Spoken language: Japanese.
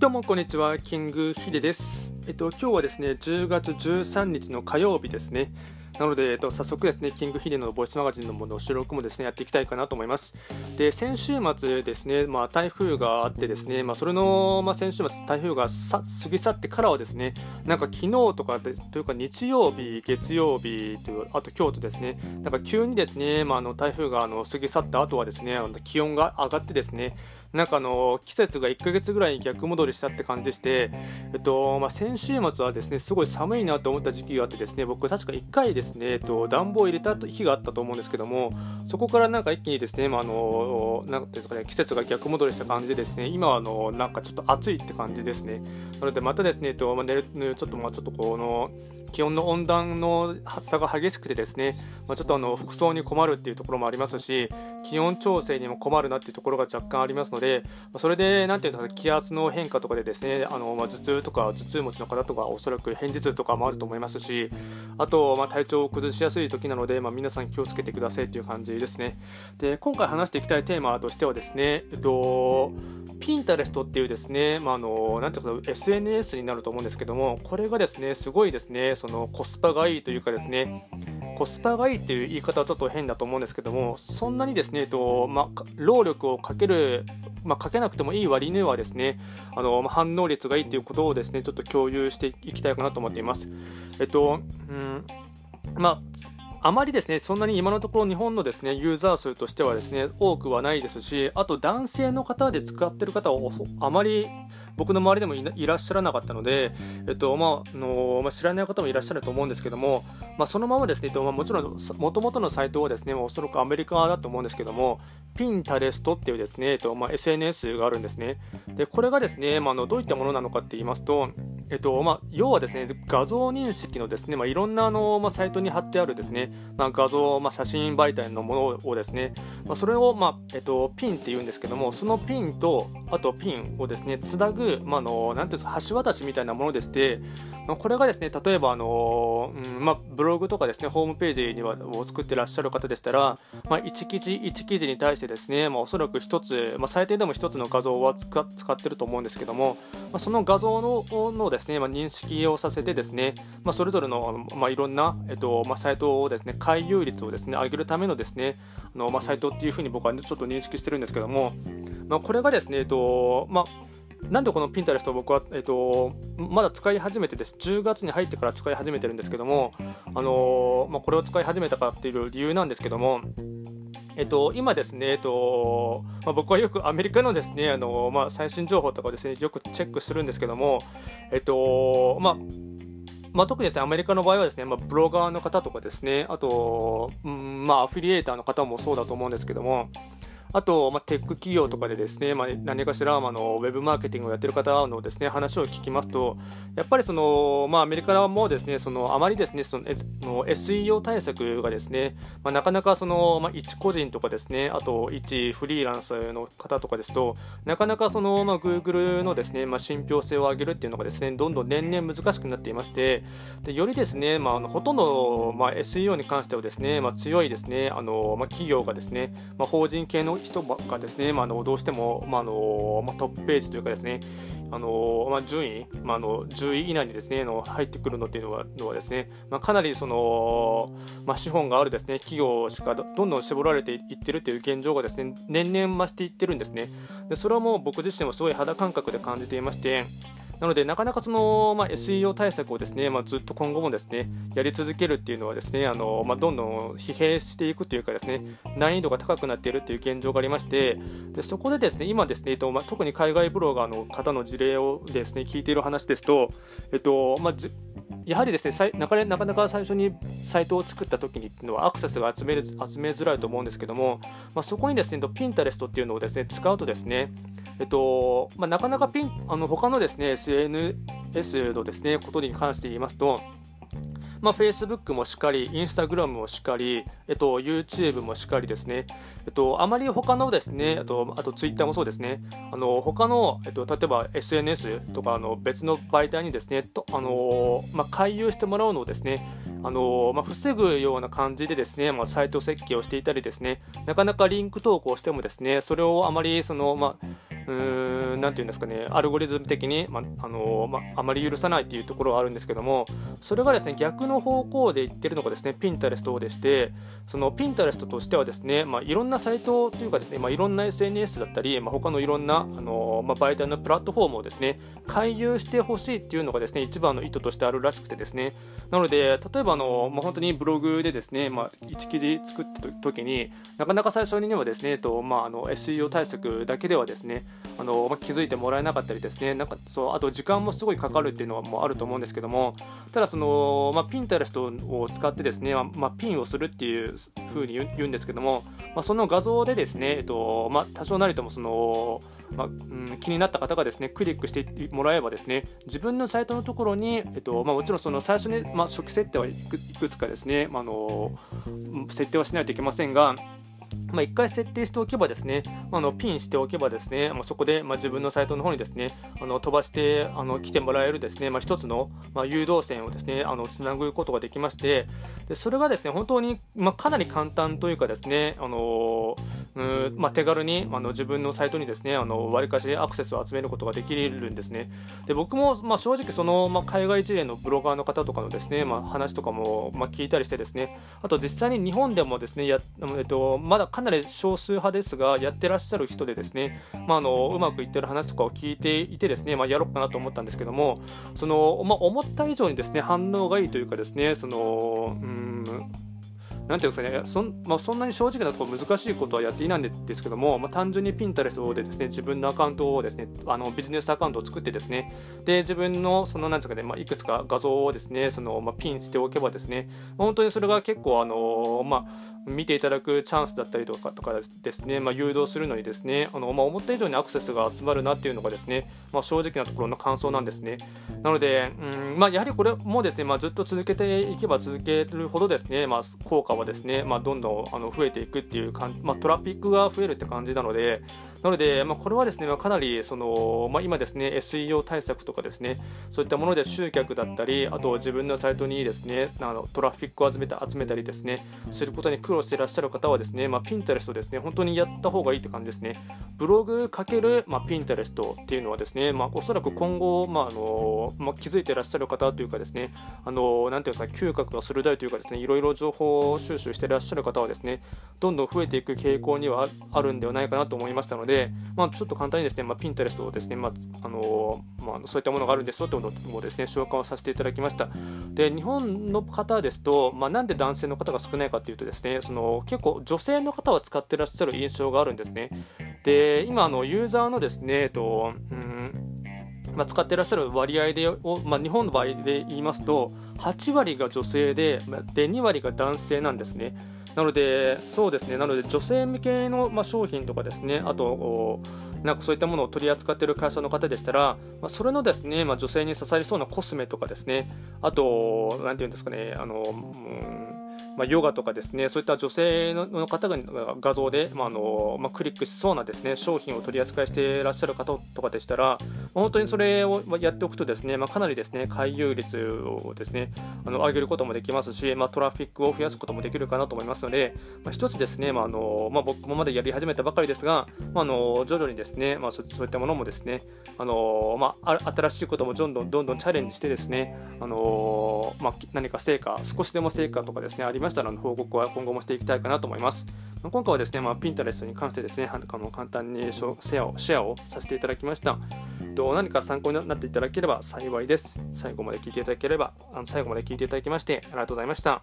どうもこんにちは、キングヒデです。えっと今日はですね、10月13日の火曜日ですね。なので、えっと、早速ですね、キングヒデのボイスマガジンのもの収録もですね、やっていきたいかなと思います。で、先週末ですね、まあ、台風があってですね、まあ、それの、まあ、先週末、台風がさ過ぎ去ってからはですね、なんか昨日とかで、というか日曜日、月曜日という、あと京都ですね、なんか急にですね、まあ、あの台風があの過ぎ去った後はですね、あの気温が上がってですね、なんかあの季節が1ヶ月ぐらいに逆戻りしたって感じでして、えっとまあ、先週末はですねすごい寒いなと思った時期があってですね僕確か1回ですね、えっと、暖房を入れた日があったと思うんですけどもそこからなんか一気にですね、まあ、あのなんていうかね季節が逆戻りした感じでですね今はあのなんかちょっと暑いって感じですね。なのでまたですね、えっとまあ、寝るちょっとまあちょっとこの気温の温暖の差が激しくてですね、まあ、ちょっとあの服装に困るっていうところもありますし気温調整にも困るなっていうところが若干ありますのでそれでなんていうんですか気圧の変化とかでですねあの、まあ、頭痛とか頭痛持ちの方とかおそらく片頭痛とかもあると思いますしあと、ま、体調を崩しやすい時なので、ま、皆さん気をつけてくださいという感じですね。で今回話していきたいテーマとしてはですねえっとピンタレストっていうですね、まあ、あのなんていうか SNS になると思うんですけどもこれがですねすごいですねそのコスパがいいというかですねコスパがいいっていう言い方はちょっと変だと思うんですけどもそんなにですね、えっとまあ、労力をかける、まあ、かけなくてもいい割にはですねあの、反応率がいいということをですねちょっと共有していきたいかなと思っています。えっとうんまああまりですね、そんなに今のところ日本のですね、ユーザー数としてはですね、多くはないですし、あと男性の方で使ってる方はあまり僕の周りでもいらっしゃらなかったので、えっとまあのまあ、知らない方もいらっしゃると思うんですけども、まあ、そのままですね、えっとまあ、もちろんもともとのサイトはですね、おそらくアメリカだと思うんですけども、ピンタレストっていうですね、えっとまあ、SNS があるんですね。で、これがですね、まあ、のどういったものなのかって言いますと、えっとまあ、要はですね画像認識のですね、まあ、いろんなあの、まあ、サイトに貼ってあるですね、まあ、画像、まあ、写真媒体のものをですね、まあ、それを、まあえっと、ピンって言うんですけどもそのピンとあとピンをですねつなぐ、まあ、のなんていうんですか橋渡しみたいなものでして、まあ、これがですね例えばあの、うんまあ、ブログとかですねホームページにはを作ってらっしゃる方でしたら、まあ、1記事1記事に対してですね、まあ、おそらく1つ、まあ、最低でも1つの画像は使ってると思うんですけども、まあ、その画像ののですね、まあ、認識をさせてですね、ま、それぞれの、ま、いろんな、えっとま、サイトをですね回遊率をですね上げるためのですねあの、ま、サイトっていうふうに僕はちょっと認識してるんですけども、ま、これがですね、えっとまあなんでこのピンタレストを僕は、えっと、まだ使い始めてです、10月に入ってから使い始めてるんですけども、あのまあ、これを使い始めたかっていう理由なんですけども、えっと、今ですね、えっとまあ、僕はよくアメリカのですね、あのまあ、最新情報とかですね、よくチェックするんですけども、えっと、まあ、まあ、特にですね、アメリカの場合はですね、まあ、ブロガーの方とかですね、あと、うん、まあ、アフィリエーターの方もそうだと思うんですけども、あと、まあ、テック企業とかでですね、まあ、何かしら、まあ、のウェブマーケティングをやってる方のですね話を聞きますと、やっぱりその、まあ、アメリカもですね、そのあまりですね、そのの SEO 対策がですね、まあ、なかなかその、まあ、一個人とかですね、あと一フリーランスの方とかですと、なかなかその、まあ、Google のですね、まあ、信憑性を上げるっていうのがですね、どんどん年々難しくなっていまして、でよりですね、まあ、あのほとんど、まあ、SEO に関してはですね、まあ、強いですね、あのまあ、企業がですね、まあ、法人系の人がですね、まあ、のどうしても、まあのまあ、トップページというかですね、あのまあ、順位、まあ、の10位以内にですねの入ってくるのっていうのはのはですね、まあ、かなりその、まあ、資本があるですね。企業しかどんどん絞られていってるという現状がですね年々増していってるんですね。でそれはもう僕自身もすごい肌感覚で感じていましてなので、なかなかその、まあ、SEO 対策をですね、まあ、ずっと今後もですね、やり続けるっていうのはですね、あのまあ、どんどん疲弊していくというかですね、難易度が高くなっているという現状がありまして、でそこでですね、今ですね、えっとまあ、特に海外ブロガーの方の事例をですね、聞いている話ですと、えっとまあ、やはりですねなかなかなか最初にサイトを作った時にっていうのはアクセスが集める集めづらいと思うんですけども、まあ、そこにですね、ピンタレストっていうのをですね、使うとですね、えっとまあ、なかなかピンあの他のですね SNS のですねことに関して言いますと、まあ、Facebook もしっかり、Instagram もしっかり、えっと、YouTube もしっかりですね、えっと、あまり他のですね、あと、あと Twitter もそうですね、あの、他の、えっと、例えば SNS とか、あの、別の媒体にですね、とあの、まあ、回遊してもらうのをですね、あのまあ、防ぐような感じでですね、まあ、サイト設計をしていたりですね、なかなかリンク投稿してもですね、それをあまりその、まあ、うん、なんていうんですかね、アルゴリズム的に、まあのまあまり許さないっていうところがあるんですけども、それがですね、逆の方向で言ってるのがですね、ピンタレストでして、そのピンタレストとしてはですね、まあ、いろんなサイトというかですね、まあ、いろんな SNS だったり、まあ、他のいろんな、あのまあ、媒体のプラットフォームをですね、回遊してほしいっていうのがですね、一番の意図としてあるらしくてですね、なので、例えばあの、まあ、本当にブログでですね、まあ、1記事作った時になかなか最初にはですね、とまあ、あの SEO 対策だけではですねあの、まあ、気づいてもらえなかったりですね。なんかそうあと時間もすごいかかるっていうのはもうあると思うんですけども。ただその、まあ、ピンタレストを使ってですね、まあ、ピンをするっていうふうに言うんですけども、まあ、その画像でですね、えっとまあ、多少なりともその、まあうん、気になった方がですねクリックしてもらえばですね自分のサイトのところに、えっとまあ、もちろんその最初に、まあ、初期設定はいくつかですね、まあ、あの設定はしないといけませんがまあ、1回設定しておけばですね、あのピンしておけばですね、まあ、そこで、まあ、自分のサイトの方にですね、あの飛ばしてあの来てもらえるですね、まあ、一つの、まあ、誘導線をですね、あのつなぐことができまして、でそれがですね、本当に、まあ、かなり簡単というかですね、あのうんまあ、手軽にあの自分のサイトにですね、あの割かしアクセスを集めることができるんですね。で僕も、まあ、正直その、まあ、海外事例のブロガーの方とかのですね、まあ、話とかも、まあ、聞いたりしてですね、あと実際に日本でもですね、やえっと、まだかなり少数派ですが、やってらっしゃる人でですね、まあ、あのうまくいってる話とかを聞いていてですね、まあ、やろうかなと思ったんですけども、そのまあ、思った以上にですね反応がいいというかですね、そのうんなんていうんですかね、そん,、まあ、そんなに正直なところ難しいことはやっていないんですけども、まあ、単純にピンタレストでですね自分のアカウントをですねあのビジネスアカウントを作ってですねで自分のそのなんですかね、まあ、いくつか画像をですねその、まあ、ピンしておけばですね本当にそれが結構あの、まあ、見ていただくチャンスだったりとかとかですね、まあ、誘導するのにですねあの、まあ、思った以上にアクセスが集まるなっていうのがですね、まあ、正直なところの感想なんですね。なので、うんまあ、やはりこれもですね、まあ、ずっと続けていけば続けるほどですね、まあ、効果はですね、まあ、どんどんあの増えていくっていうかん、まあ、トラフィックが増えるって感じなので、なので、まあ、これはですね、まあ、かなりその、まあ、今ですね、SEO 対策とかですね、そういったもので集客だったり、あと自分のサイトにですね、あのトラフィックを集めた集めたりですね、することに苦労していらっしゃる方はですね、まあ、ピンタレストですね、本当にやった方がいいって感じですね。ブログかける、まあ、ピンタレストっていうのはですね、まあ、おそらく今後、まああのまあ、気づいていらっしゃる方というかですね、あのなんていうんですか、嗅覚が鋭いというかですね、いろいろ情報収集していらっしゃる方はですね、どんどん増えていく傾向にはあるんではないかなと思いましたので、でまあ、ちょっと簡単にですね、まあ、ピンタレストをですね、まああのまあ、そういったものがあるんですよということですね、紹介をさせていただきました。で、日本の方ですと、まあ、なんで男性の方が少ないかというとですね、その結構女性の方は使ってらっしゃる印象があるんですね。で、今、あのユーザーのですね、えっと、うんまあ、使ってらっしゃる割合でまあ、日本の場合で言いますと8割が女性でで2割が男性なんですね。なので、そうですね、なので女性向けの、まあ、商品とかですね、あと、なんかそういったものを取り扱っている会社の方でしたら、まあ、それのですね、まあ、女性に刺さりそうなコスメとかですね、あと、なんていうんですかね、あの、まあ、ヨガとかですねそういった女性の方が画像で、まあのまあ、クリックしそうなですね商品を取り扱いしていらっしゃる方とかでしたら、本当にそれをやっておくとですね、まあ、かなりですね回遊率をですねあの上げることもできますし、まあ、トラフィックを増やすこともできるかなと思いますので、まあ、一つですね、まああのまあ、僕もまだやり始めたばかりですが、まあ、あの徐々にですね、まあ、そういったものもですねあの、まあ、新しいこともどんどんどんどんチャレンジしてですねあの、まあ、何か成果少しでも成果とかですねありましたら報告は今後もしていきたいかなと思います。今回はですね、まあ、ピンタレストに関してですね、あの簡単にシェアをシェアをさせていただきました。と何か参考になっていただければ幸いです。最後まで聞いていただければ、あの最後まで聞いていただきましてありがとうございました。